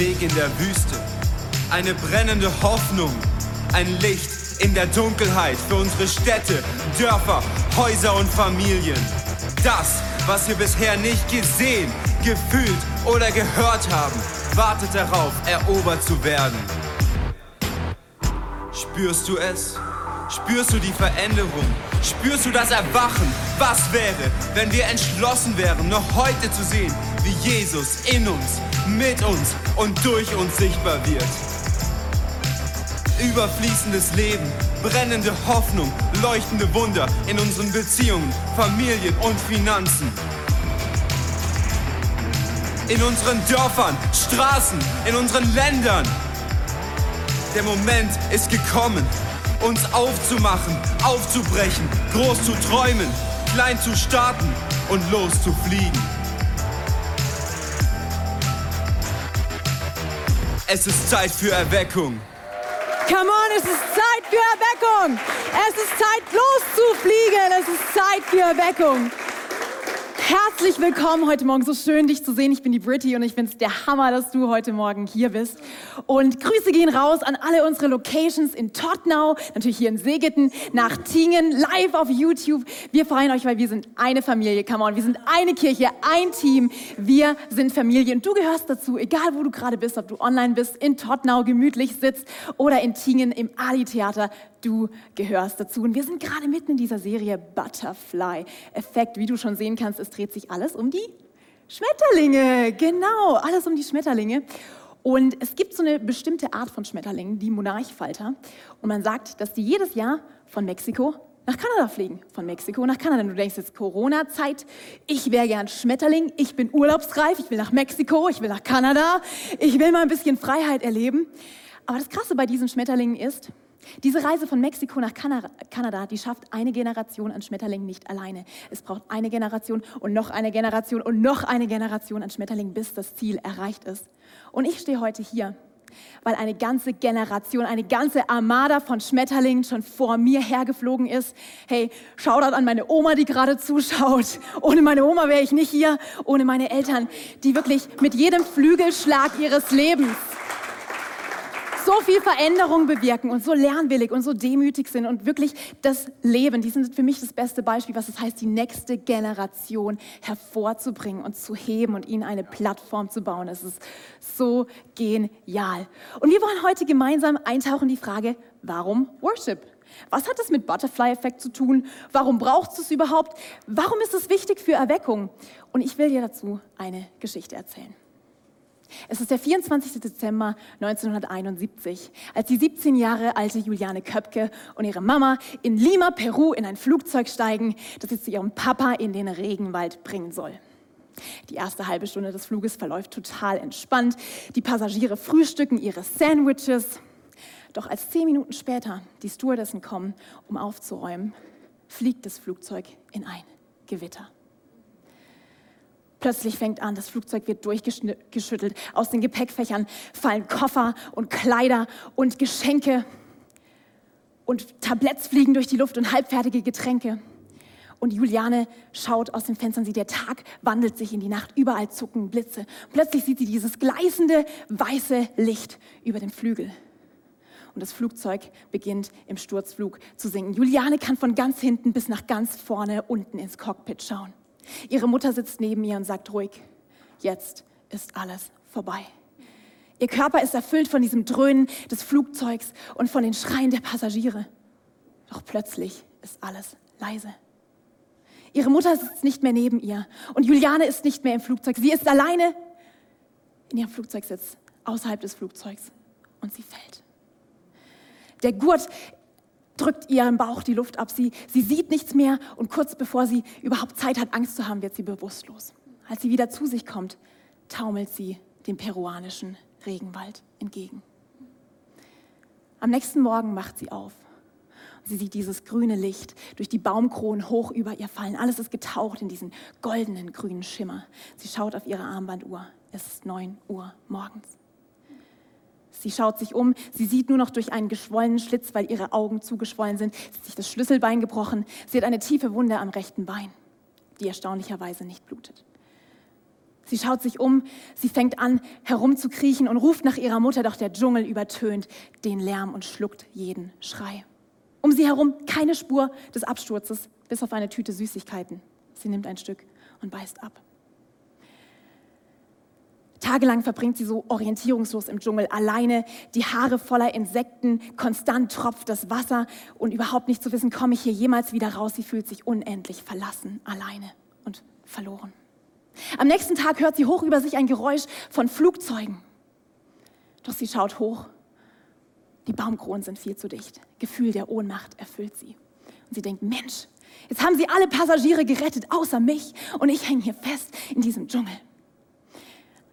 Weg in der Wüste, eine brennende Hoffnung, ein Licht in der Dunkelheit für unsere Städte, Dörfer, Häuser und Familien. Das, was wir bisher nicht gesehen, gefühlt oder gehört haben, wartet darauf, erobert zu werden. Spürst du es? Spürst du die Veränderung? Spürst du das Erwachen? Was wäre, wenn wir entschlossen wären, noch heute zu sehen, wie Jesus in uns, mit uns und durch uns sichtbar wird? Überfließendes Leben, brennende Hoffnung, leuchtende Wunder in unseren Beziehungen, Familien und Finanzen. In unseren Dörfern, Straßen, in unseren Ländern. Der Moment ist gekommen, uns aufzumachen, aufzubrechen, groß zu träumen, klein zu starten und loszufliegen. Es ist Zeit für Erweckung. Come on, es ist Zeit für Erweckung. Es ist Zeit loszufliegen. Es ist Zeit für Erweckung. Herzlich willkommen heute Morgen. So schön, dich zu sehen. Ich bin die Britty und ich finde es der Hammer, dass du heute Morgen hier bist. Und Grüße gehen raus an alle unsere Locations in Tottenau, natürlich hier in Segeten, nach Tingen, live auf YouTube. Wir freuen euch, weil wir sind eine Familie. Come on, wir sind eine Kirche, ein Team. Wir sind Familie und du gehörst dazu, egal wo du gerade bist, ob du online bist, in Tottenau gemütlich sitzt oder in Tingen im Ali-Theater du gehörst dazu. Und wir sind gerade mitten in dieser Serie Butterfly Effekt. Wie du schon sehen kannst, es dreht sich alles um die Schmetterlinge. Genau, alles um die Schmetterlinge. Und es gibt so eine bestimmte Art von Schmetterlingen, die Monarchfalter. Und man sagt, dass die jedes Jahr von Mexiko nach Kanada fliegen. Von Mexiko nach Kanada. Du denkst jetzt Corona-Zeit, ich wäre gern Schmetterling, ich bin urlaubsreif, ich will nach Mexiko, ich will nach Kanada, ich will mal ein bisschen Freiheit erleben. Aber das Krasse bei diesen Schmetterlingen ist, diese Reise von Mexiko nach Kanada, die schafft eine Generation an Schmetterlingen nicht alleine. Es braucht eine Generation und noch eine Generation und noch eine Generation an Schmetterlingen, bis das Ziel erreicht ist. Und ich stehe heute hier, weil eine ganze Generation, eine ganze Armada von Schmetterlingen schon vor mir hergeflogen ist. Hey, Shoutout an meine Oma, die gerade zuschaut. Ohne meine Oma wäre ich nicht hier, ohne meine Eltern, die wirklich mit jedem Flügelschlag ihres Lebens so viel Veränderung bewirken und so lernwillig und so demütig sind und wirklich das Leben, die sind für mich das beste Beispiel, was es heißt, die nächste Generation hervorzubringen und zu heben und ihnen eine Plattform zu bauen. Es ist so genial. Und wir wollen heute gemeinsam eintauchen in die Frage, warum Worship? Was hat das mit Butterfly-Effekt zu tun? Warum braucht es überhaupt? Warum ist es wichtig für Erweckung? Und ich will dir dazu eine Geschichte erzählen. Es ist der 24. Dezember 1971, als die 17 Jahre alte Juliane Köpke und ihre Mama in Lima, Peru, in ein Flugzeug steigen, das sie zu ihrem Papa in den Regenwald bringen soll. Die erste halbe Stunde des Fluges verläuft total entspannt. Die Passagiere frühstücken ihre Sandwiches. Doch als zehn Minuten später die Stewardessen kommen, um aufzuräumen, fliegt das Flugzeug in ein Gewitter. Plötzlich fängt an, das Flugzeug wird durchgeschüttelt. Aus den Gepäckfächern fallen Koffer und Kleider und Geschenke. Und Tabletts fliegen durch die Luft und halbfertige Getränke. Und Juliane schaut aus dem Fenster und sieht, der Tag wandelt sich in die Nacht. Überall zucken Blitze. Plötzlich sieht sie dieses gleißende weiße Licht über dem Flügel. Und das Flugzeug beginnt im Sturzflug zu sinken. Juliane kann von ganz hinten bis nach ganz vorne unten ins Cockpit schauen. Ihre Mutter sitzt neben ihr und sagt ruhig, jetzt ist alles vorbei. Ihr Körper ist erfüllt von diesem Dröhnen des Flugzeugs und von den Schreien der Passagiere. Doch plötzlich ist alles leise. Ihre Mutter sitzt nicht mehr neben ihr und Juliane ist nicht mehr im Flugzeug. Sie ist alleine in ihrem Flugzeugsitz, außerhalb des Flugzeugs und sie fällt. Der Gurt drückt ihren Bauch die Luft ab. Sie, sie sieht nichts mehr und kurz bevor sie überhaupt Zeit hat, Angst zu haben, wird sie bewusstlos. Als sie wieder zu sich kommt, taumelt sie dem peruanischen Regenwald entgegen. Am nächsten Morgen macht sie auf. Sie sieht dieses grüne Licht durch die Baumkronen hoch über ihr fallen. Alles ist getaucht in diesen goldenen grünen Schimmer. Sie schaut auf ihre Armbanduhr. Es ist 9 Uhr morgens. Sie schaut sich um, sie sieht nur noch durch einen geschwollenen Schlitz, weil ihre Augen zugeschwollen sind. Sie hat sich das Schlüsselbein gebrochen. Sie hat eine tiefe Wunde am rechten Bein, die erstaunlicherweise nicht blutet. Sie schaut sich um, sie fängt an herumzukriechen und ruft nach ihrer Mutter, doch der Dschungel übertönt den Lärm und schluckt jeden Schrei. Um sie herum keine Spur des Absturzes, bis auf eine Tüte Süßigkeiten. Sie nimmt ein Stück und beißt ab. Tagelang verbringt sie so orientierungslos im Dschungel, alleine, die Haare voller Insekten, konstant tropft das Wasser und überhaupt nicht zu wissen, komme ich hier jemals wieder raus. Sie fühlt sich unendlich verlassen, alleine und verloren. Am nächsten Tag hört sie hoch über sich ein Geräusch von Flugzeugen. Doch sie schaut hoch. Die Baumkronen sind viel zu dicht. Gefühl der Ohnmacht erfüllt sie. Und sie denkt, Mensch, jetzt haben sie alle Passagiere gerettet, außer mich. Und ich hänge hier fest in diesem Dschungel.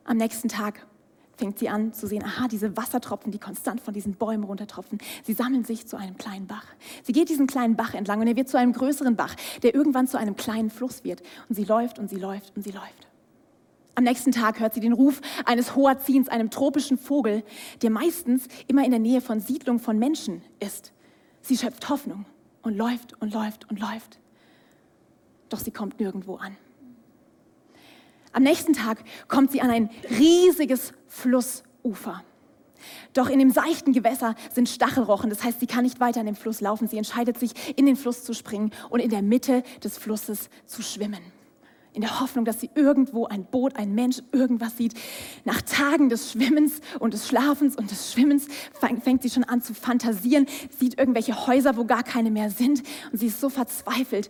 Am nächsten Tag fängt sie an zu sehen, aha, diese Wassertropfen, die konstant von diesen Bäumen runtertropfen, sie sammeln sich zu einem kleinen Bach. Sie geht diesen kleinen Bach entlang und er wird zu einem größeren Bach, der irgendwann zu einem kleinen Fluss wird. Und sie läuft und sie läuft und sie läuft. Am nächsten Tag hört sie den Ruf eines Hoarzins, einem tropischen Vogel, der meistens immer in der Nähe von Siedlungen von Menschen ist. Sie schöpft Hoffnung und läuft und läuft und läuft. Doch sie kommt nirgendwo an. Am nächsten Tag kommt sie an ein riesiges Flussufer. Doch in dem seichten Gewässer sind Stachelrochen, das heißt, sie kann nicht weiter in den Fluss laufen. Sie entscheidet sich, in den Fluss zu springen und in der Mitte des Flusses zu schwimmen. In der Hoffnung, dass sie irgendwo ein Boot, ein Mensch, irgendwas sieht. Nach Tagen des Schwimmens und des Schlafens und des Schwimmens fängt sie schon an zu fantasieren, sieht irgendwelche Häuser, wo gar keine mehr sind und sie ist so verzweifelt.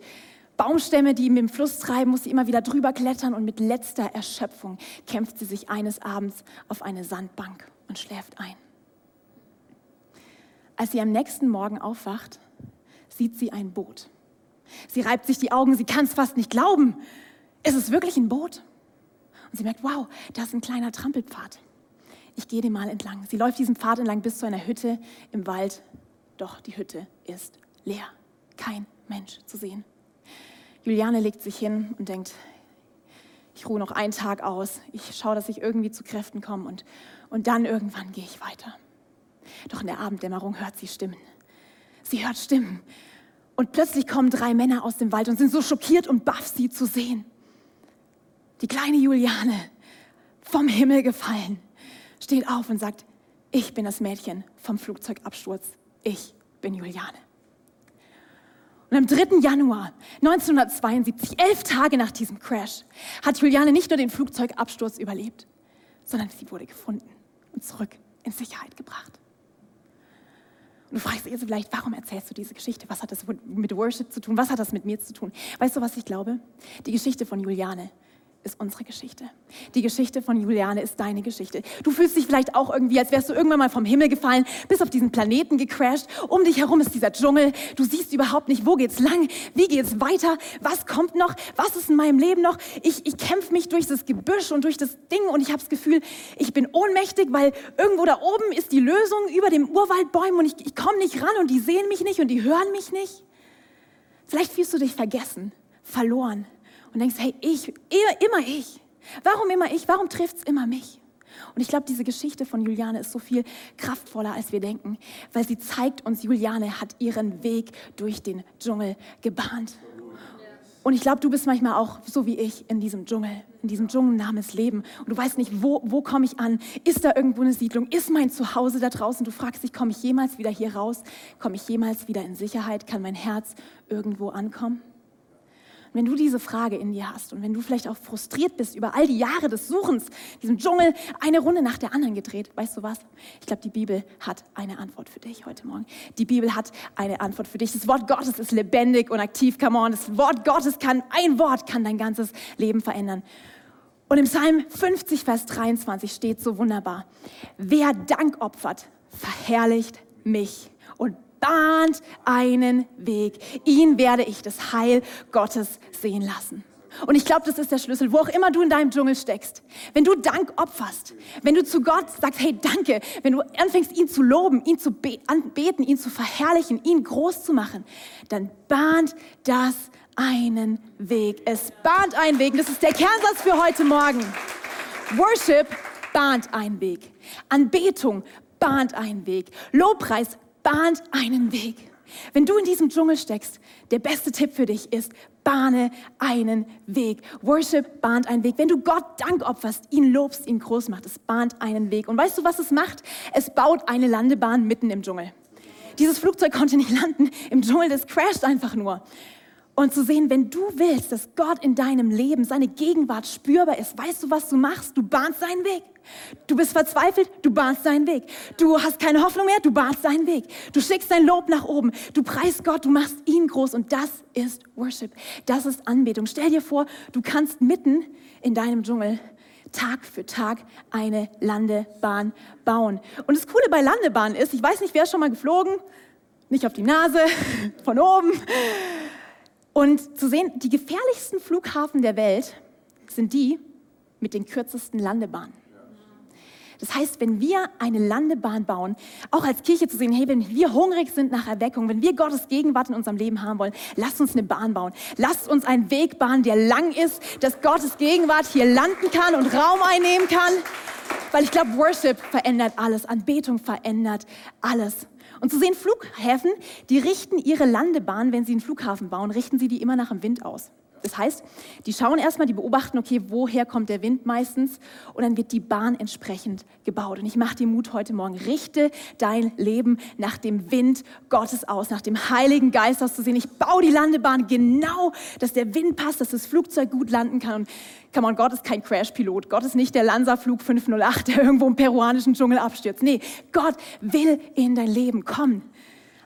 Baumstämme, die mit dem Fluss treiben, muss sie immer wieder drüber klettern und mit letzter Erschöpfung kämpft sie sich eines Abends auf eine Sandbank und schläft ein. Als sie am nächsten Morgen aufwacht, sieht sie ein Boot. Sie reibt sich die Augen, sie kann es fast nicht glauben. Ist es wirklich ein Boot? Und sie merkt, wow, da ist ein kleiner Trampelpfad. Ich gehe den mal entlang. Sie läuft diesen Pfad entlang bis zu einer Hütte im Wald. Doch die Hütte ist leer. Kein Mensch zu sehen. Juliane legt sich hin und denkt, ich ruhe noch einen Tag aus, ich schaue, dass ich irgendwie zu Kräften komme und, und dann irgendwann gehe ich weiter. Doch in der Abenddämmerung hört sie Stimmen. Sie hört Stimmen. Und plötzlich kommen drei Männer aus dem Wald und sind so schockiert und baff, sie zu sehen. Die kleine Juliane, vom Himmel gefallen, steht auf und sagt, ich bin das Mädchen vom Flugzeugabsturz. Ich bin Juliane. Und am 3. Januar 1972, elf Tage nach diesem Crash, hat Juliane nicht nur den Flugzeugabsturz überlebt, sondern sie wurde gefunden und zurück in Sicherheit gebracht. Und du fragst dich jetzt vielleicht, warum erzählst du diese Geschichte? Was hat das mit Worship zu tun? Was hat das mit mir zu tun? Weißt du, was ich glaube? Die Geschichte von Juliane ist unsere Geschichte. Die Geschichte von Juliane ist deine Geschichte. Du fühlst dich vielleicht auch irgendwie, als wärst du irgendwann mal vom Himmel gefallen, bis auf diesen Planeten gecrashed. Um dich herum ist dieser Dschungel. Du siehst überhaupt nicht, wo geht's lang, wie geht's weiter, was kommt noch, was ist in meinem Leben noch. Ich, ich kämpfe mich durch das Gebüsch und durch das Ding und ich habe das Gefühl, ich bin ohnmächtig, weil irgendwo da oben ist die Lösung über dem Urwaldbäumen und ich, ich komme nicht ran und die sehen mich nicht und die hören mich nicht. Vielleicht fühlst du dich vergessen, verloren und denkst, hey, ich, immer ich. Warum immer ich? Warum trifft es immer mich? Und ich glaube, diese Geschichte von Juliane ist so viel kraftvoller, als wir denken, weil sie zeigt uns, Juliane hat ihren Weg durch den Dschungel gebahnt. Und ich glaube, du bist manchmal auch so wie ich in diesem Dschungel, in diesem Dschungel namens Leben. Und du weißt nicht, wo, wo komme ich an? Ist da irgendwo eine Siedlung? Ist mein Zuhause da draußen? Du fragst dich, komme ich jemals wieder hier raus? Komme ich jemals wieder in Sicherheit? Kann mein Herz irgendwo ankommen? Wenn du diese Frage in dir hast und wenn du vielleicht auch frustriert bist über all die Jahre des Suchens, diesem Dschungel, eine Runde nach der anderen gedreht, weißt du was? Ich glaube, die Bibel hat eine Antwort für dich heute Morgen. Die Bibel hat eine Antwort für dich. Das Wort Gottes ist lebendig und aktiv. Come on, das Wort Gottes kann, ein Wort kann dein ganzes Leben verändern. Und im Psalm 50, Vers 23 steht so wunderbar, wer Dank opfert, verherrlicht mich und bahnt einen Weg. Ihn werde ich das Heil Gottes sehen lassen. Und ich glaube, das ist der Schlüssel, wo auch immer du in deinem Dschungel steckst. Wenn du Dank opferst, wenn du zu Gott sagst, hey, danke, wenn du anfängst, ihn zu loben, ihn zu beten, ihn zu verherrlichen, ihn groß zu machen, dann bahnt das einen Weg. Es bahnt einen Weg. Das ist der Kernsatz für heute Morgen. Worship bahnt einen Weg. Anbetung bahnt einen Weg. Lobpreis bahnt einen Weg. Wenn du in diesem Dschungel steckst, der beste Tipp für dich ist, bahne einen Weg. Worship bahnt einen Weg. Wenn du Gott Dank opferst, ihn lobst, ihn groß macht, es bahnt einen Weg. Und weißt du, was es macht? Es baut eine Landebahn mitten im Dschungel. Dieses Flugzeug konnte nicht landen im Dschungel, das crasht einfach nur. Und zu sehen, wenn du willst, dass Gott in deinem Leben, seine Gegenwart spürbar ist, weißt du, was du machst? Du bahnst seinen Weg. Du bist verzweifelt, du bahnst seinen Weg. Du hast keine Hoffnung mehr, du bahnst seinen Weg. Du schickst dein Lob nach oben. Du preist Gott, du machst ihn groß und das ist Worship. Das ist Anbetung. Stell dir vor, du kannst mitten in deinem Dschungel Tag für Tag eine Landebahn bauen. Und das Coole bei Landebahnen ist, ich weiß nicht, wer ist schon mal geflogen? Nicht auf die Nase, von oben. Und zu sehen, die gefährlichsten Flughafen der Welt sind die mit den kürzesten Landebahnen. Das heißt, wenn wir eine Landebahn bauen, auch als Kirche zu sehen, hey, wenn wir hungrig sind nach Erweckung, wenn wir Gottes Gegenwart in unserem Leben haben wollen, lasst uns eine Bahn bauen. Lasst uns einen Weg bahnen, der lang ist, dass Gottes Gegenwart hier landen kann und Raum einnehmen kann. Weil ich glaube, Worship verändert alles, Anbetung verändert alles. Und zu sehen, Flughäfen, die richten ihre Landebahn, wenn sie einen Flughafen bauen, richten sie die immer nach dem Wind aus. Das heißt, die schauen erstmal, die beobachten, okay, woher kommt der Wind meistens und dann wird die Bahn entsprechend gebaut. Und ich mache dir Mut heute Morgen, richte dein Leben nach dem Wind Gottes aus, nach dem Heiligen Geist auszusehen. Ich baue die Landebahn genau, dass der Wind passt, dass das Flugzeug gut landen kann. Und come on, Gott ist kein Crashpilot. Gott ist nicht der Lanza-Flug 508, der irgendwo im peruanischen Dschungel abstürzt. Nee, Gott will in dein Leben kommen.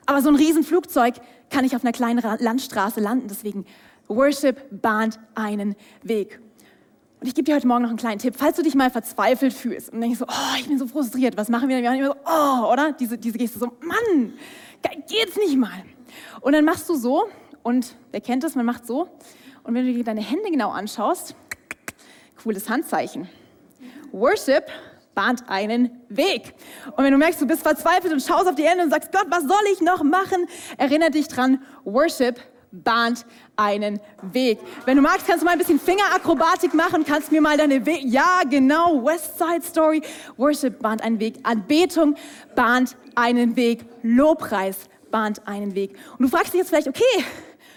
Aber so ein Riesenflugzeug kann nicht auf einer kleinen Landstraße landen. Deswegen Worship bahnt einen Weg. Und ich gebe dir heute Morgen noch einen kleinen Tipp. Falls du dich mal verzweifelt fühlst und denkst so, oh, ich bin so frustriert, was machen wir denn? Wir machen immer so, oh, oder? Diese, diese Geste so, Mann, geht's nicht mal. Und dann machst du so, und wer kennt das, man macht so. Und wenn du dir deine Hände genau anschaust, cooles Handzeichen. Worship bahnt einen Weg. Und wenn du merkst, du bist verzweifelt und schaust auf die Hände und sagst, Gott, was soll ich noch machen? Erinnere dich dran, Worship bahnt einen Weg. Wenn du magst, kannst du mal ein bisschen Fingerakrobatik machen, kannst mir mal deine Weg, ja genau, West Side Story, Worship bahnt einen Weg, Anbetung bahnt einen Weg, Lobpreis bahnt einen Weg. Und du fragst dich jetzt vielleicht, okay,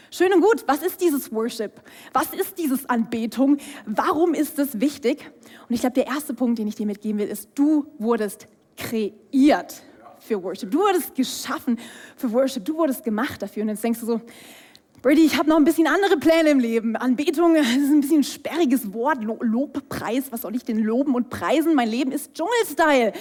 schön und gut, was ist dieses Worship? Was ist dieses Anbetung? Warum ist es wichtig? Und ich glaube, der erste Punkt, den ich dir mitgeben will, ist, du wurdest kreiert für Worship. Du wurdest geschaffen für Worship. Du wurdest gemacht dafür. Und jetzt denkst du so, Brady, ich habe noch ein bisschen andere Pläne im Leben. Anbetung ist ein bisschen ein sperriges Wort. Lobpreis, was soll ich denn loben und preisen? Mein Leben ist Dschungelstyle.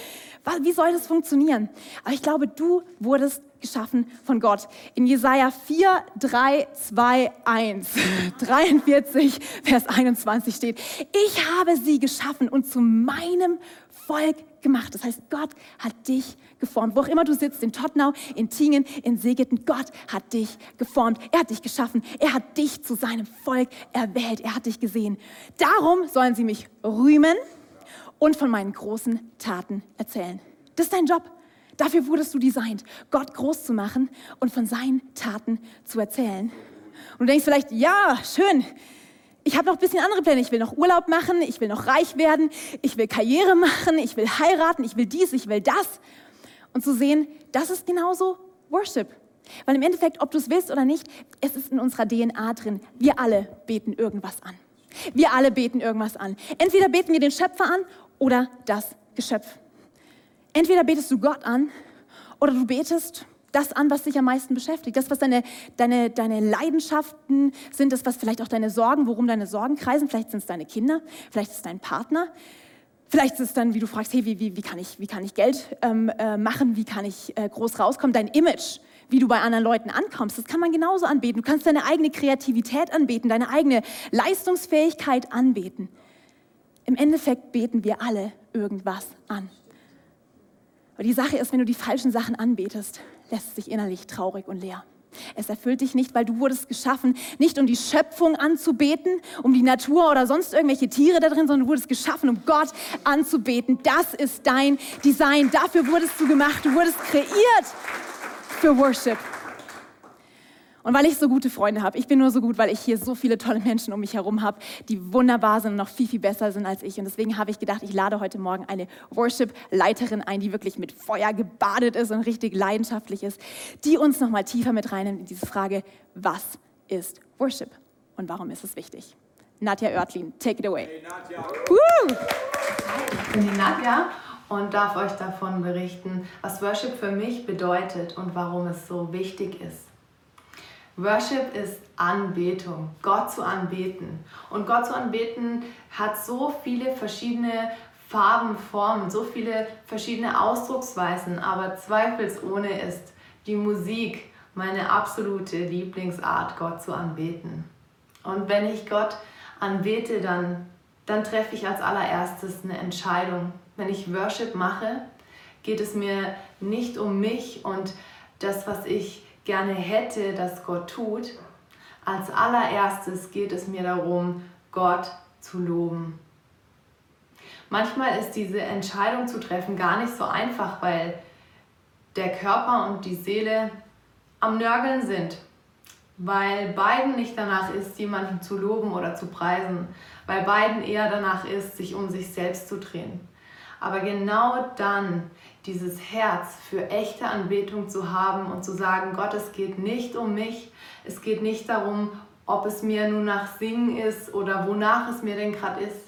Wie soll das funktionieren? Aber ich glaube, du wurdest geschaffen von Gott. In Jesaja 4, 3, 2, 1, 43, Vers 21 steht, ich habe sie geschaffen und zu meinem Volk gemacht. Das heißt, Gott hat dich geformt. Wo auch immer du sitzt, in Tottenau, in Tingen, in Segeten, Gott hat dich geformt. Er hat dich geschaffen. Er hat dich zu seinem Volk erwählt. Er hat dich gesehen. Darum sollen sie mich rühmen und von meinen großen Taten erzählen. Das ist dein Job. Dafür wurdest du designt, Gott groß zu machen und von seinen Taten zu erzählen. Und du denkst vielleicht, ja, schön, ich habe noch ein bisschen andere Pläne. Ich will noch Urlaub machen, ich will noch reich werden, ich will Karriere machen, ich will heiraten, ich will dies, ich will das. Und zu sehen, das ist genauso Worship. Weil im Endeffekt, ob du es willst oder nicht, es ist in unserer DNA drin. Wir alle beten irgendwas an. Wir alle beten irgendwas an. Entweder beten wir den Schöpfer an oder das Geschöpf. Entweder betest du Gott an oder du betest das an, was dich am meisten beschäftigt. Das, was deine, deine, deine Leidenschaften sind, das, was vielleicht auch deine Sorgen, worum deine Sorgen kreisen. Vielleicht sind es deine Kinder, vielleicht ist es dein Partner. Vielleicht ist es dann, wie du fragst, hey, wie, wie, wie, kann, ich, wie kann ich Geld ähm, äh, machen, wie kann ich äh, groß rauskommen, dein Image, wie du bei anderen Leuten ankommst, das kann man genauso anbeten. Du kannst deine eigene Kreativität anbeten, deine eigene Leistungsfähigkeit anbeten. Im Endeffekt beten wir alle irgendwas an. Aber die Sache ist, wenn du die falschen Sachen anbetest, lässt es dich innerlich traurig und leer. Es erfüllt dich nicht, weil du wurdest geschaffen, nicht um die Schöpfung anzubeten, um die Natur oder sonst irgendwelche Tiere da drin, sondern du wurdest geschaffen, um Gott anzubeten. Das ist dein Design. Dafür wurdest du gemacht. Du wurdest kreiert für Worship. Und weil ich so gute Freunde habe, ich bin nur so gut, weil ich hier so viele tolle Menschen um mich herum habe, die wunderbar sind und noch viel, viel besser sind als ich. Und deswegen habe ich gedacht, ich lade heute Morgen eine Worship-Leiterin ein, die wirklich mit Feuer gebadet ist und richtig leidenschaftlich ist, die uns noch mal tiefer mit reinnimmt in diese Frage, was ist Worship und warum ist es wichtig? Nadja Oertlin, take it away. Hey Nadja. Woo! Ich bin die Nadja und darf euch davon berichten, was Worship für mich bedeutet und warum es so wichtig ist. Worship ist Anbetung, Gott zu anbeten. Und Gott zu anbeten hat so viele verschiedene Farben, Formen, so viele verschiedene Ausdrucksweisen, aber zweifelsohne ist die Musik meine absolute Lieblingsart, Gott zu anbeten. Und wenn ich Gott anbete, dann, dann treffe ich als allererstes eine Entscheidung. Wenn ich Worship mache, geht es mir nicht um mich und das, was ich gerne hätte, dass Gott tut. Als allererstes geht es mir darum, Gott zu loben. Manchmal ist diese Entscheidung zu treffen gar nicht so einfach, weil der Körper und die Seele am Nörgeln sind, weil beiden nicht danach ist, jemanden zu loben oder zu preisen, weil beiden eher danach ist, sich um sich selbst zu drehen. Aber genau dann dieses Herz für echte Anbetung zu haben und zu sagen, Gott, es geht nicht um mich, es geht nicht darum, ob es mir nun nach Singen ist oder wonach es mir denn gerade ist.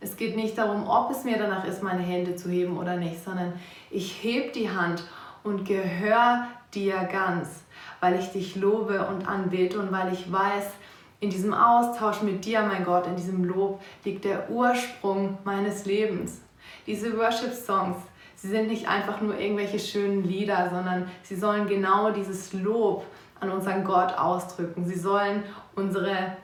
Es geht nicht darum, ob es mir danach ist, meine Hände zu heben oder nicht, sondern ich heb die Hand und gehöre dir ganz, weil ich dich lobe und anbete und weil ich weiß, in diesem Austausch mit dir, mein Gott, in diesem Lob liegt der Ursprung meines Lebens. Diese Worship-Songs, sie sind nicht einfach nur irgendwelche schönen Lieder, sondern sie sollen genau dieses Lob an unseren Gott ausdrücken. Sie sollen unsere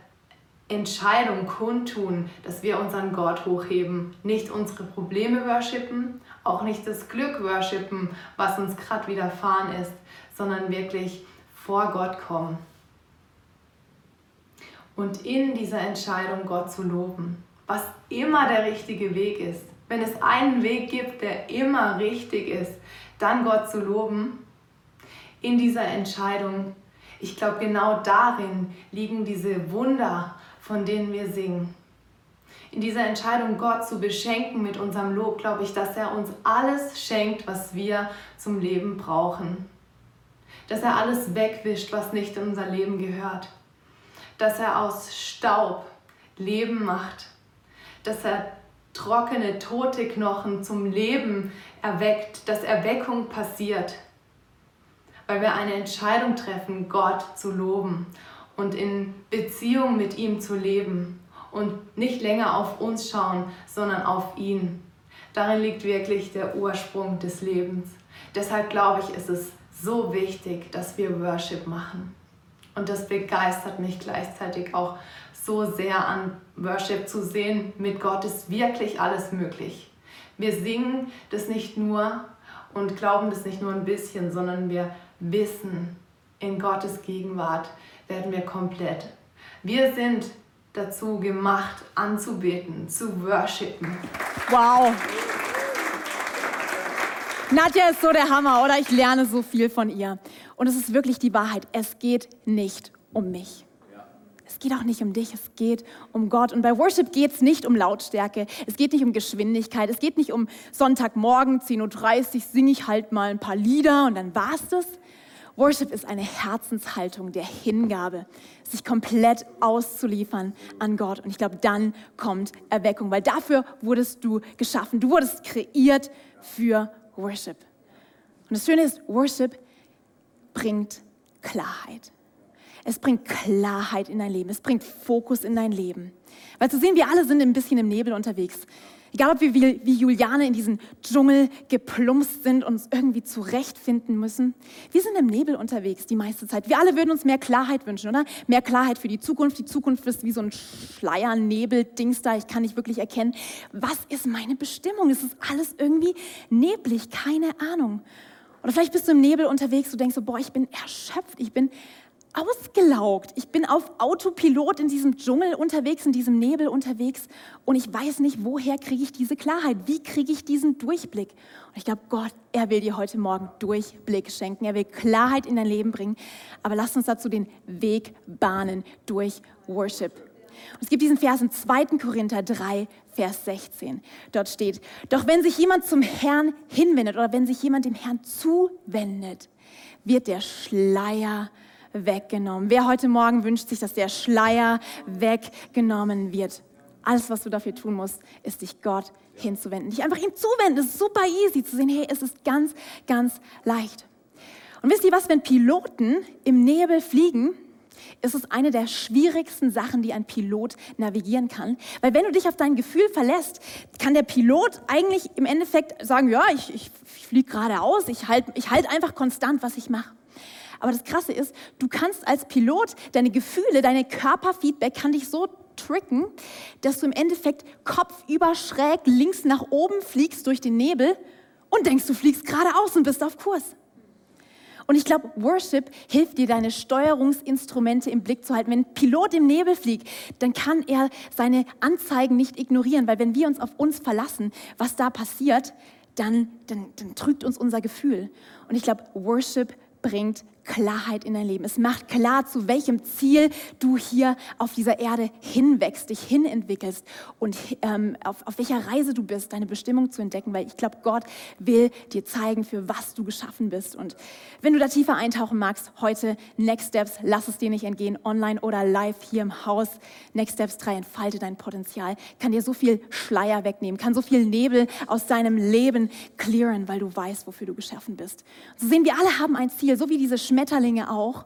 Entscheidung kundtun, dass wir unseren Gott hochheben, nicht unsere Probleme worshipen, auch nicht das Glück worshipen, was uns gerade widerfahren ist, sondern wirklich vor Gott kommen. Und in dieser Entscheidung Gott zu loben, was immer der richtige Weg ist. Wenn es einen Weg gibt, der immer richtig ist, dann Gott zu loben, in dieser Entscheidung, ich glaube, genau darin liegen diese Wunder, von denen wir singen. In dieser Entscheidung, Gott zu beschenken mit unserem Lob, glaube ich, dass er uns alles schenkt, was wir zum Leben brauchen. Dass er alles wegwischt, was nicht in unser Leben gehört. Dass er aus Staub Leben macht. Dass er trockene, tote Knochen zum Leben erweckt, dass Erweckung passiert, weil wir eine Entscheidung treffen, Gott zu loben und in Beziehung mit ihm zu leben und nicht länger auf uns schauen, sondern auf ihn. Darin liegt wirklich der Ursprung des Lebens. Deshalb glaube ich, ist es so wichtig, dass wir Worship machen. Und das begeistert mich gleichzeitig auch so sehr an Worship zu sehen. Mit Gott ist wirklich alles möglich. Wir singen das nicht nur und glauben das nicht nur ein bisschen, sondern wir wissen, in Gottes Gegenwart werden wir komplett. Wir sind dazu gemacht, anzubeten, zu worshipen. Wow. Nadja ist so der Hammer, oder? Ich lerne so viel von ihr. Und es ist wirklich die Wahrheit. Es geht nicht um mich. Es geht auch nicht um dich, es geht um Gott. Und bei Worship geht es nicht um Lautstärke, es geht nicht um Geschwindigkeit, es geht nicht um Sonntagmorgen, 10.30 Uhr singe ich halt mal ein paar Lieder und dann war's das. Worship ist eine Herzenshaltung der Hingabe, sich komplett auszuliefern an Gott. Und ich glaube, dann kommt Erweckung, weil dafür wurdest du geschaffen. Du wurdest kreiert für Worship. Und das Schöne ist, Worship bringt Klarheit. Es bringt Klarheit in dein Leben. Es bringt Fokus in dein Leben. Weil zu sehen, wir alle sind ein bisschen im Nebel unterwegs. Egal, ob wir wie, wie Juliane in diesen Dschungel geplumpst sind und uns irgendwie zurechtfinden müssen. Wir sind im Nebel unterwegs die meiste Zeit. Wir alle würden uns mehr Klarheit wünschen, oder? Mehr Klarheit für die Zukunft. Die Zukunft ist wie so ein Schleiernebel-Dings da. Ich kann nicht wirklich erkennen, was ist meine Bestimmung? Es ist alles irgendwie neblig, keine Ahnung. Oder vielleicht bist du im Nebel unterwegs, du denkst so, boah, ich bin erschöpft, ich bin ausgelaugt. Ich bin auf Autopilot in diesem Dschungel unterwegs, in diesem Nebel unterwegs und ich weiß nicht, woher kriege ich diese Klarheit? Wie kriege ich diesen Durchblick? Und ich glaube, Gott, er will dir heute Morgen Durchblick schenken. Er will Klarheit in dein Leben bringen. Aber lass uns dazu den Weg bahnen durch Worship. Und es gibt diesen Vers in 2. Korinther 3, Vers 16. Dort steht, doch wenn sich jemand zum Herrn hinwendet oder wenn sich jemand dem Herrn zuwendet, wird der Schleier weggenommen. Wer heute Morgen wünscht sich, dass der Schleier weggenommen wird? Alles, was du dafür tun musst, ist dich Gott hinzuwenden. Dich einfach ihm zuwenden. Es ist super easy zu sehen, hey, es ist ganz, ganz leicht. Und wisst ihr was, wenn Piloten im Nebel fliegen, ist es eine der schwierigsten Sachen, die ein Pilot navigieren kann. Weil wenn du dich auf dein Gefühl verlässt, kann der Pilot eigentlich im Endeffekt sagen, ja, ich, ich, ich fliege geradeaus, ich halte ich halt einfach konstant, was ich mache. Aber das Krasse ist, du kannst als Pilot deine Gefühle, deine Körperfeedback kann dich so tricken, dass du im Endeffekt kopfüber schräg links nach oben fliegst durch den Nebel und denkst, du fliegst geradeaus und bist auf Kurs. Und ich glaube, Worship hilft dir, deine Steuerungsinstrumente im Blick zu halten. Wenn ein Pilot im Nebel fliegt, dann kann er seine Anzeigen nicht ignorieren, weil wenn wir uns auf uns verlassen, was da passiert, dann, dann, dann trügt uns unser Gefühl. Und ich glaube, Worship bringt Klarheit in dein Leben. Es macht klar, zu welchem Ziel du hier auf dieser Erde hinwächst, dich hinentwickelst und ähm, auf, auf welcher Reise du bist, deine Bestimmung zu entdecken, weil ich glaube, Gott will dir zeigen, für was du geschaffen bist. Und wenn du da tiefer eintauchen magst, heute Next Steps, lass es dir nicht entgehen, online oder live hier im Haus. Next Steps 3, entfalte dein Potenzial, kann dir so viel Schleier wegnehmen, kann so viel Nebel aus deinem Leben clearen, weil du weißt, wofür du geschaffen bist. So sehen wir alle haben ein Ziel, so wie diese Sch Schmetterlinge auch.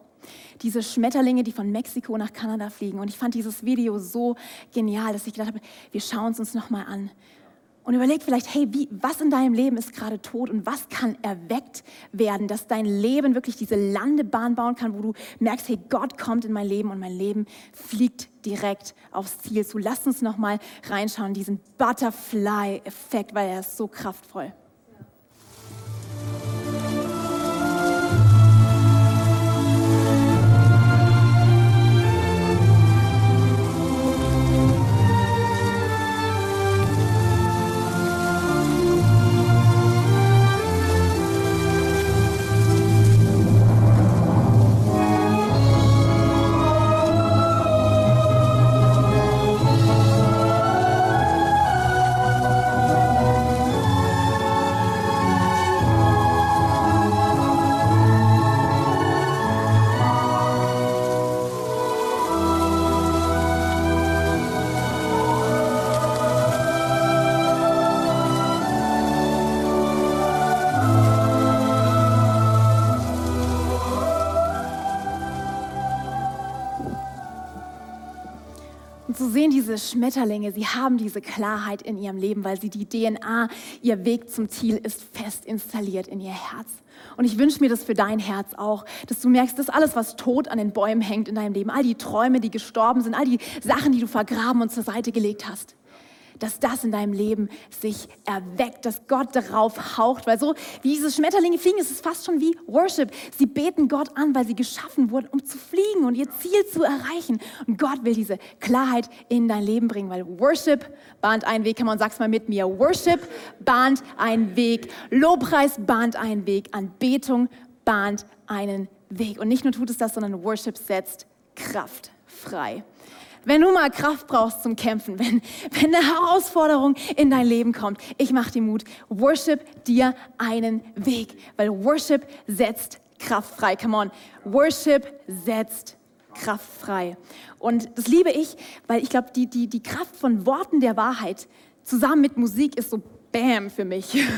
Diese Schmetterlinge, die von Mexiko nach Kanada fliegen. Und ich fand dieses Video so genial, dass ich gedacht habe, wir schauen es uns nochmal an. Und überleg vielleicht, hey, wie, was in deinem Leben ist gerade tot und was kann erweckt werden, dass dein Leben wirklich diese Landebahn bauen kann, wo du merkst, hey, Gott kommt in mein Leben und mein Leben fliegt direkt aufs Ziel zu. Lass uns nochmal reinschauen, diesen Butterfly-Effekt, weil er ist so kraftvoll. Sehen diese Schmetterlinge, sie haben diese Klarheit in ihrem Leben, weil sie die DNA, ihr Weg zum Ziel ist fest installiert in ihr Herz. Und ich wünsche mir das für dein Herz auch, dass du merkst, dass alles, was tot an den Bäumen hängt in deinem Leben, all die Träume, die gestorben sind, all die Sachen, die du vergraben und zur Seite gelegt hast, dass das in deinem Leben sich erweckt, dass Gott darauf haucht. Weil so wie diese Schmetterlinge fliegen, ist es fast schon wie Worship. Sie beten Gott an, weil sie geschaffen wurden, um zu fliegen und ihr Ziel zu erreichen. Und Gott will diese Klarheit in dein Leben bringen, weil Worship bahnt einen Weg. Kann man sag's mal mit mir. Worship bahnt einen Weg. Lobpreis bahnt einen Weg. Anbetung bahnt einen Weg. Und nicht nur tut es das, sondern Worship setzt Kraft frei. Wenn du mal Kraft brauchst zum Kämpfen, wenn, wenn eine Herausforderung in dein Leben kommt, ich mache dir Mut, worship dir einen Weg, weil Worship setzt Kraft frei. Come on, Worship setzt Kraft frei. Und das liebe ich, weil ich glaube, die, die, die Kraft von Worten der Wahrheit zusammen mit Musik ist so Bam für mich.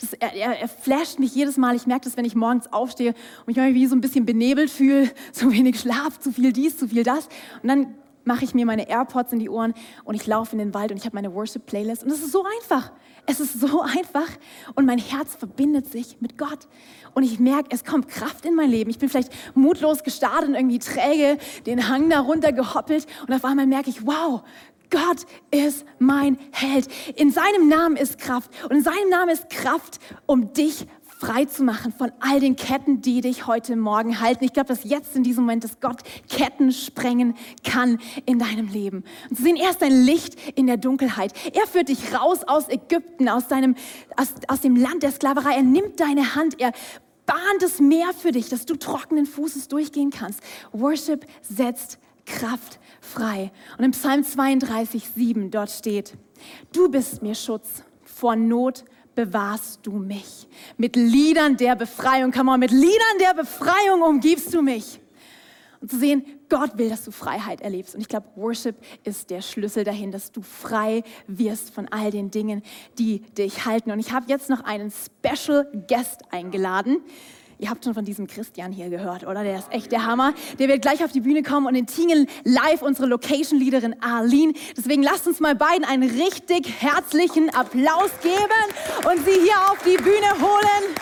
Das, er, er, er, flasht mich jedes Mal. Ich merke das, wenn ich morgens aufstehe und mich wie so ein bisschen benebelt fühle, so wenig Schlaf, zu viel dies, zu viel das. Und dann mache ich mir meine AirPods in die Ohren und ich laufe in den Wald und ich habe meine Worship-Playlist. Und es ist so einfach. Es ist so einfach und mein Herz verbindet sich mit Gott. Und ich merke, es kommt Kraft in mein Leben. Ich bin vielleicht mutlos gestartet und irgendwie träge, den Hang da runter gehoppelt und auf einmal merke ich, wow, Gott ist mein Held. In seinem Namen ist Kraft und in seinem Namen ist Kraft, um dich frei zu machen von all den Ketten, die dich heute Morgen halten. Ich glaube, dass jetzt in diesem Moment, dass Gott Ketten sprengen kann in deinem Leben. Und zu sehen, er ist ein Licht in der Dunkelheit. Er führt dich raus aus Ägypten, aus, deinem, aus, aus dem Land der Sklaverei. Er nimmt deine Hand, er bahnt es mehr für dich, dass du trockenen Fußes durchgehen kannst. Worship setzt Kraft frei. Und im Psalm 32, 7 dort steht, du bist mir Schutz vor Not bewahrst du mich. Mit Liedern der Befreiung, come on, mit Liedern der Befreiung umgibst du mich. Und zu sehen, Gott will, dass du Freiheit erlebst. Und ich glaube, Worship ist der Schlüssel dahin, dass du frei wirst von all den Dingen, die dich halten. Und ich habe jetzt noch einen Special Guest eingeladen. Ihr habt schon von diesem Christian hier gehört, oder? Der ist echt der Hammer. Der wird gleich auf die Bühne kommen und in Tingen live unsere Location-Leaderin Arlene. Deswegen lasst uns mal beiden einen richtig herzlichen Applaus geben und sie hier auf die Bühne holen.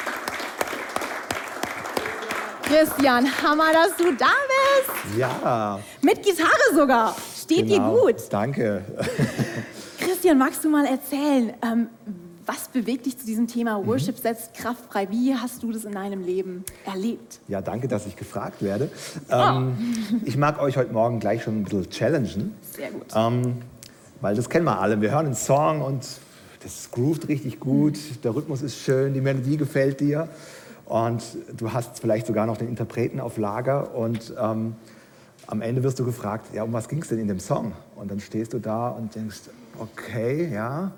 Christian, Hammer, dass du da bist. Ja. Mit Gitarre sogar. Steht genau. dir gut. Danke. Christian, magst du mal erzählen, ähm, was bewegt dich zu diesem Thema mhm. Worship setzt Kraft frei? Wie hast du das in deinem Leben erlebt? Ja, danke, dass ich gefragt werde. Oh. Ähm, ich mag euch heute Morgen gleich schon ein bisschen challengen. Sehr gut. Ähm, weil das kennen wir alle. Wir hören einen Song und das groovt richtig gut, mhm. der Rhythmus ist schön, die Melodie gefällt dir und du hast vielleicht sogar noch den Interpreten auf Lager und ähm, am Ende wirst du gefragt, ja, um was ging es denn in dem Song? Und dann stehst du da und denkst, okay, ja,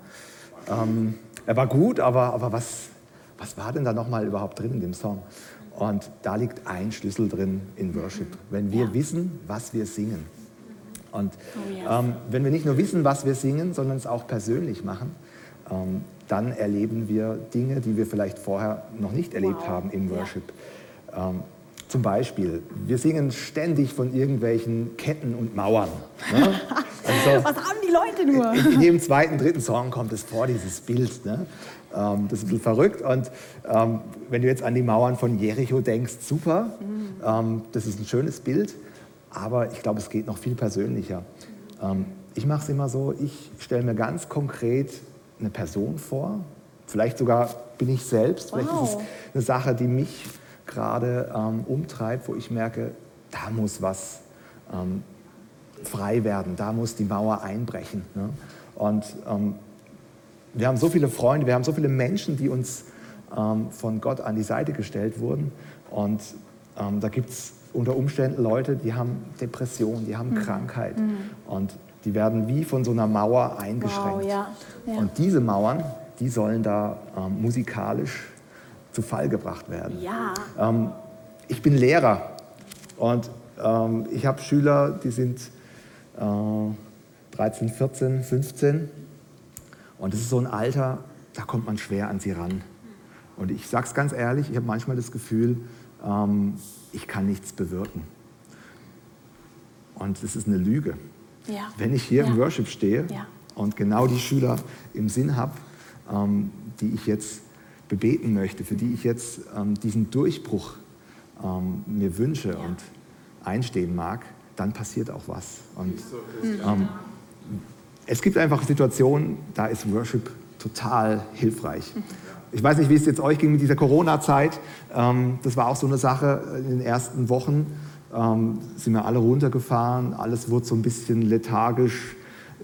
ähm, er war gut, aber, aber was, was war denn da nochmal überhaupt drin in dem Song? Und da liegt ein Schlüssel drin in Worship, wenn wir ja. wissen, was wir singen. Und oh, yes. ähm, wenn wir nicht nur wissen, was wir singen, sondern es auch persönlich machen, ähm, dann erleben wir Dinge, die wir vielleicht vorher noch nicht erlebt wow. haben im Worship. Ja. Ähm, zum Beispiel, wir singen ständig von irgendwelchen Ketten und Mauern. Ne? Also, Was haben die Leute nur? In, in, jedem zweiten, dritten Song kommt es vor, dieses Bild. Ne? Ähm, das ist ein bisschen verrückt. Und ähm, wenn du jetzt an die Mauern von Jericho denkst, super, mhm. ähm, das ist ein schönes Bild. Aber ich glaube, es geht noch viel persönlicher. Ähm, ich mache es immer so, ich stelle mir ganz konkret eine Person vor. Vielleicht sogar bin ich selbst. Wow. Vielleicht ist es eine Sache, die mich gerade ähm, umtreibt, wo ich merke, da muss was ähm, frei werden, da muss die Mauer einbrechen. Ne? Und ähm, wir haben so viele Freunde, wir haben so viele Menschen, die uns ähm, von Gott an die Seite gestellt wurden. Und ähm, da gibt es unter Umständen Leute, die haben Depressionen, die haben mhm. Krankheit. Mhm. Und die werden wie von so einer Mauer eingeschränkt. Wow, ja. Ja. Und diese Mauern, die sollen da ähm, musikalisch zu Fall gebracht werden. Ja. Ähm, ich bin Lehrer und ähm, ich habe Schüler, die sind äh, 13, 14, 15 und das ist so ein Alter, da kommt man schwer an sie ran. Und ich sage es ganz ehrlich, ich habe manchmal das Gefühl, ähm, ich kann nichts bewirken. Und es ist eine Lüge. Ja. Wenn ich hier ja. im Worship stehe ja. und genau die Schüler im Sinn habe, ähm, die ich jetzt bebeten möchte, für die ich jetzt ähm, diesen Durchbruch ähm, mir wünsche ja. und einstehen mag, dann passiert auch was. Und ähm, es gibt einfach Situationen, da ist Worship total hilfreich. Ich weiß nicht, wie es jetzt euch ging mit dieser Corona-Zeit. Ähm, das war auch so eine Sache in den ersten Wochen. Ähm, sind wir alle runtergefahren, alles wurde so ein bisschen lethargisch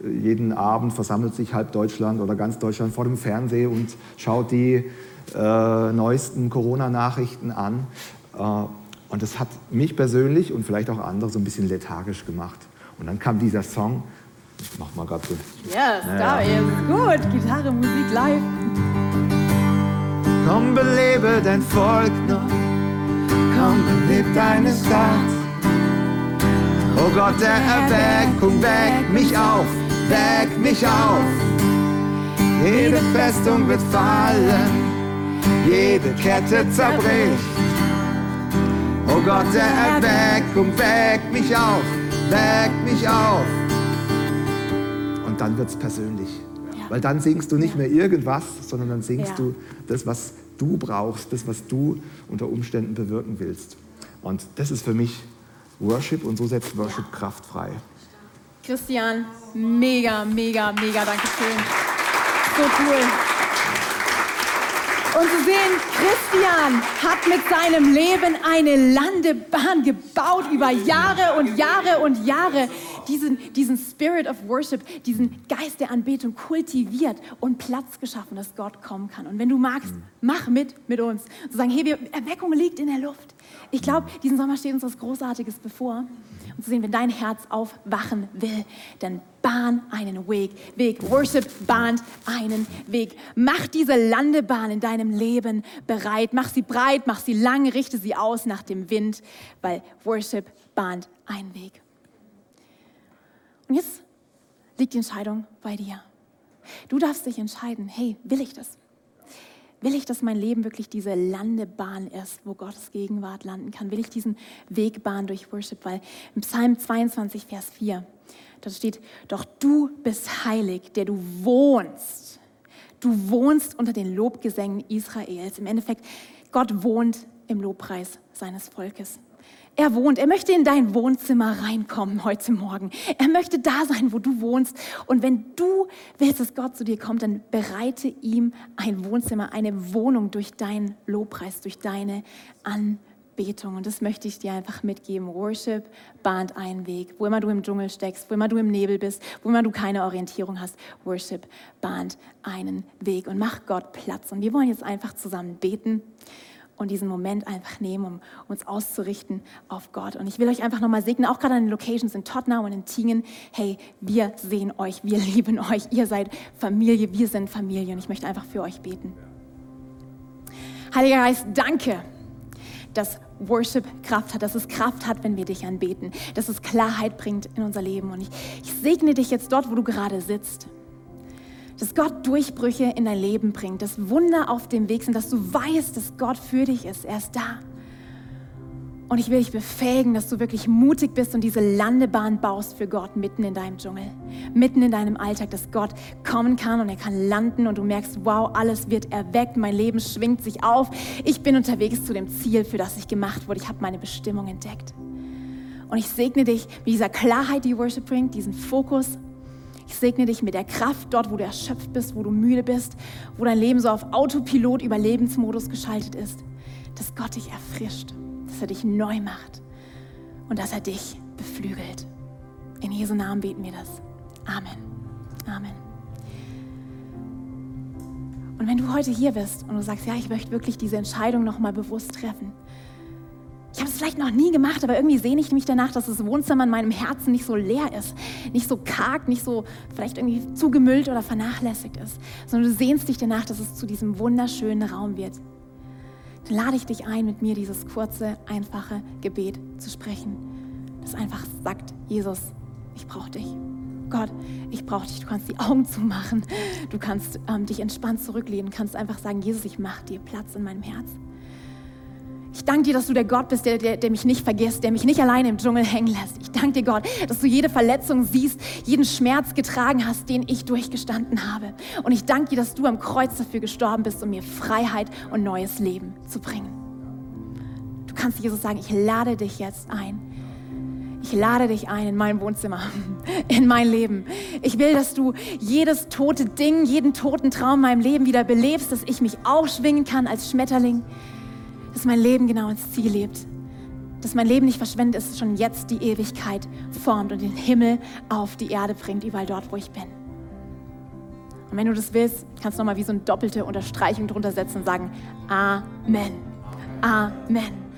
jeden Abend versammelt sich halb Deutschland oder ganz Deutschland vor dem Fernseher und schaut die äh, neuesten Corona-Nachrichten an. Äh, und das hat mich persönlich und vielleicht auch andere so ein bisschen lethargisch gemacht. Und dann kam dieser Song. Ich mach mal gerade so. Yes, naja. da ist gut. Gitarre, Musik live. Komm, belebe dein Volk noch. Komm, belebe deine Stadt. Oh Gott der Erweckung, weck mich auf, weck mich auf. Jede Festung wird fallen, jede Kette zerbricht. Oh Gott der Erweckung, weck mich auf, weck mich auf. Und dann wird's persönlich. Ja. Weil dann singst du nicht mehr irgendwas, sondern dann singst ja. du das, was du brauchst, das, was du unter Umständen bewirken willst. Und das ist für mich Worship und so setzt Worship. Kraft frei. Christian, mega, mega, mega, danke schön. So cool. Und zu sehen, Christian hat mit seinem Leben eine Landebahn gebaut über Jahre und Jahre und Jahre. Diesen, diesen Spirit of Worship, diesen Geist der Anbetung kultiviert und Platz geschaffen, dass Gott kommen kann. Und wenn du magst, mach mit mit uns. Zu sagen, hey, Erweckung liegt in der Luft. Ich glaube, diesen Sommer steht uns was Großartiges bevor und zu sehen, wenn dein Herz aufwachen will, dann bahn einen Weg. Weg. Worship bahnt einen Weg. Mach diese Landebahn in deinem Leben bereit. Mach sie breit, mach sie lang, richte sie aus nach dem Wind, weil Worship bahnt einen Weg. Und jetzt liegt die Entscheidung bei dir. Du darfst dich entscheiden, hey, will ich das? Will ich, dass mein Leben wirklich diese Landebahn ist, wo Gottes Gegenwart landen kann? Will ich diesen Weg bahnen durch Worship? Weil im Psalm 22, Vers 4, da steht, doch du bist heilig, der du wohnst. Du wohnst unter den Lobgesängen Israels. Im Endeffekt, Gott wohnt im Lobpreis seines Volkes. Er wohnt. Er möchte in dein Wohnzimmer reinkommen heute Morgen. Er möchte da sein, wo du wohnst. Und wenn du willst, dass Gott zu dir kommt, dann bereite ihm ein Wohnzimmer, eine Wohnung durch deinen Lobpreis, durch deine Anbetung. Und das möchte ich dir einfach mitgeben. Worship bahnt einen Weg. Wo immer du im Dschungel steckst, wo immer du im Nebel bist, wo immer du keine Orientierung hast, Worship bahnt einen Weg und mach Gott Platz. Und wir wollen jetzt einfach zusammen beten und diesen Moment einfach nehmen, um uns auszurichten auf Gott. Und ich will euch einfach nochmal segnen, auch gerade an den Locations in Tottenham und in Tingen. Hey, wir sehen euch, wir lieben euch, ihr seid Familie, wir sind Familie und ich möchte einfach für euch beten. Heiliger Geist, danke, dass Worship Kraft hat, dass es Kraft hat, wenn wir dich anbeten, dass es Klarheit bringt in unser Leben. Und ich, ich segne dich jetzt dort, wo du gerade sitzt dass Gott Durchbrüche in dein Leben bringt, dass Wunder auf dem Weg sind, dass du weißt, dass Gott für dich ist. Er ist da. Und ich will dich befähigen, dass du wirklich mutig bist und diese Landebahn baust für Gott mitten in deinem Dschungel, mitten in deinem Alltag, dass Gott kommen kann und er kann landen und du merkst, wow, alles wird erweckt, mein Leben schwingt sich auf. Ich bin unterwegs zu dem Ziel, für das ich gemacht wurde. Ich habe meine Bestimmung entdeckt. Und ich segne dich mit dieser Klarheit, die Worship bringt, diesen Fokus ich segne dich mit der Kraft dort, wo du erschöpft bist, wo du müde bist, wo dein Leben so auf Autopilot, Überlebensmodus geschaltet ist, dass Gott dich erfrischt, dass er dich neu macht und dass er dich beflügelt. In Jesu Namen beten wir das. Amen. Amen. Und wenn du heute hier bist und du sagst, ja, ich möchte wirklich diese Entscheidung nochmal bewusst treffen, ich habe es vielleicht noch nie gemacht, aber irgendwie sehne ich mich danach, dass das Wohnzimmer in meinem Herzen nicht so leer ist, nicht so karg, nicht so vielleicht irgendwie zugemüllt oder vernachlässigt ist, sondern du sehnst dich danach, dass es zu diesem wunderschönen Raum wird. Dann lade ich dich ein, mit mir dieses kurze, einfache Gebet zu sprechen, das einfach sagt, Jesus, ich brauche dich. Gott, ich brauche dich. Du kannst die Augen zumachen. Du kannst ähm, dich entspannt zurücklehnen. Du kannst einfach sagen, Jesus, ich mache dir Platz in meinem Herz. Ich danke dir, dass du der Gott bist, der, der, der mich nicht vergisst, der mich nicht alleine im Dschungel hängen lässt. Ich danke dir, Gott, dass du jede Verletzung siehst, jeden Schmerz getragen hast, den ich durchgestanden habe. Und ich danke dir, dass du am Kreuz dafür gestorben bist, um mir Freiheit und neues Leben zu bringen. Du kannst Jesus sagen, ich lade dich jetzt ein. Ich lade dich ein in mein Wohnzimmer, in mein Leben. Ich will, dass du jedes tote Ding, jeden toten Traum in meinem Leben wieder belebst, dass ich mich aufschwingen kann als Schmetterling dass mein Leben genau ins Ziel lebt. Dass mein Leben nicht verschwendet ist, schon jetzt die Ewigkeit formt und den Himmel auf die Erde bringt, überall dort, wo ich bin. Und wenn du das willst, kannst du nochmal wie so eine doppelte Unterstreichung drunter setzen und sagen, Amen. Amen.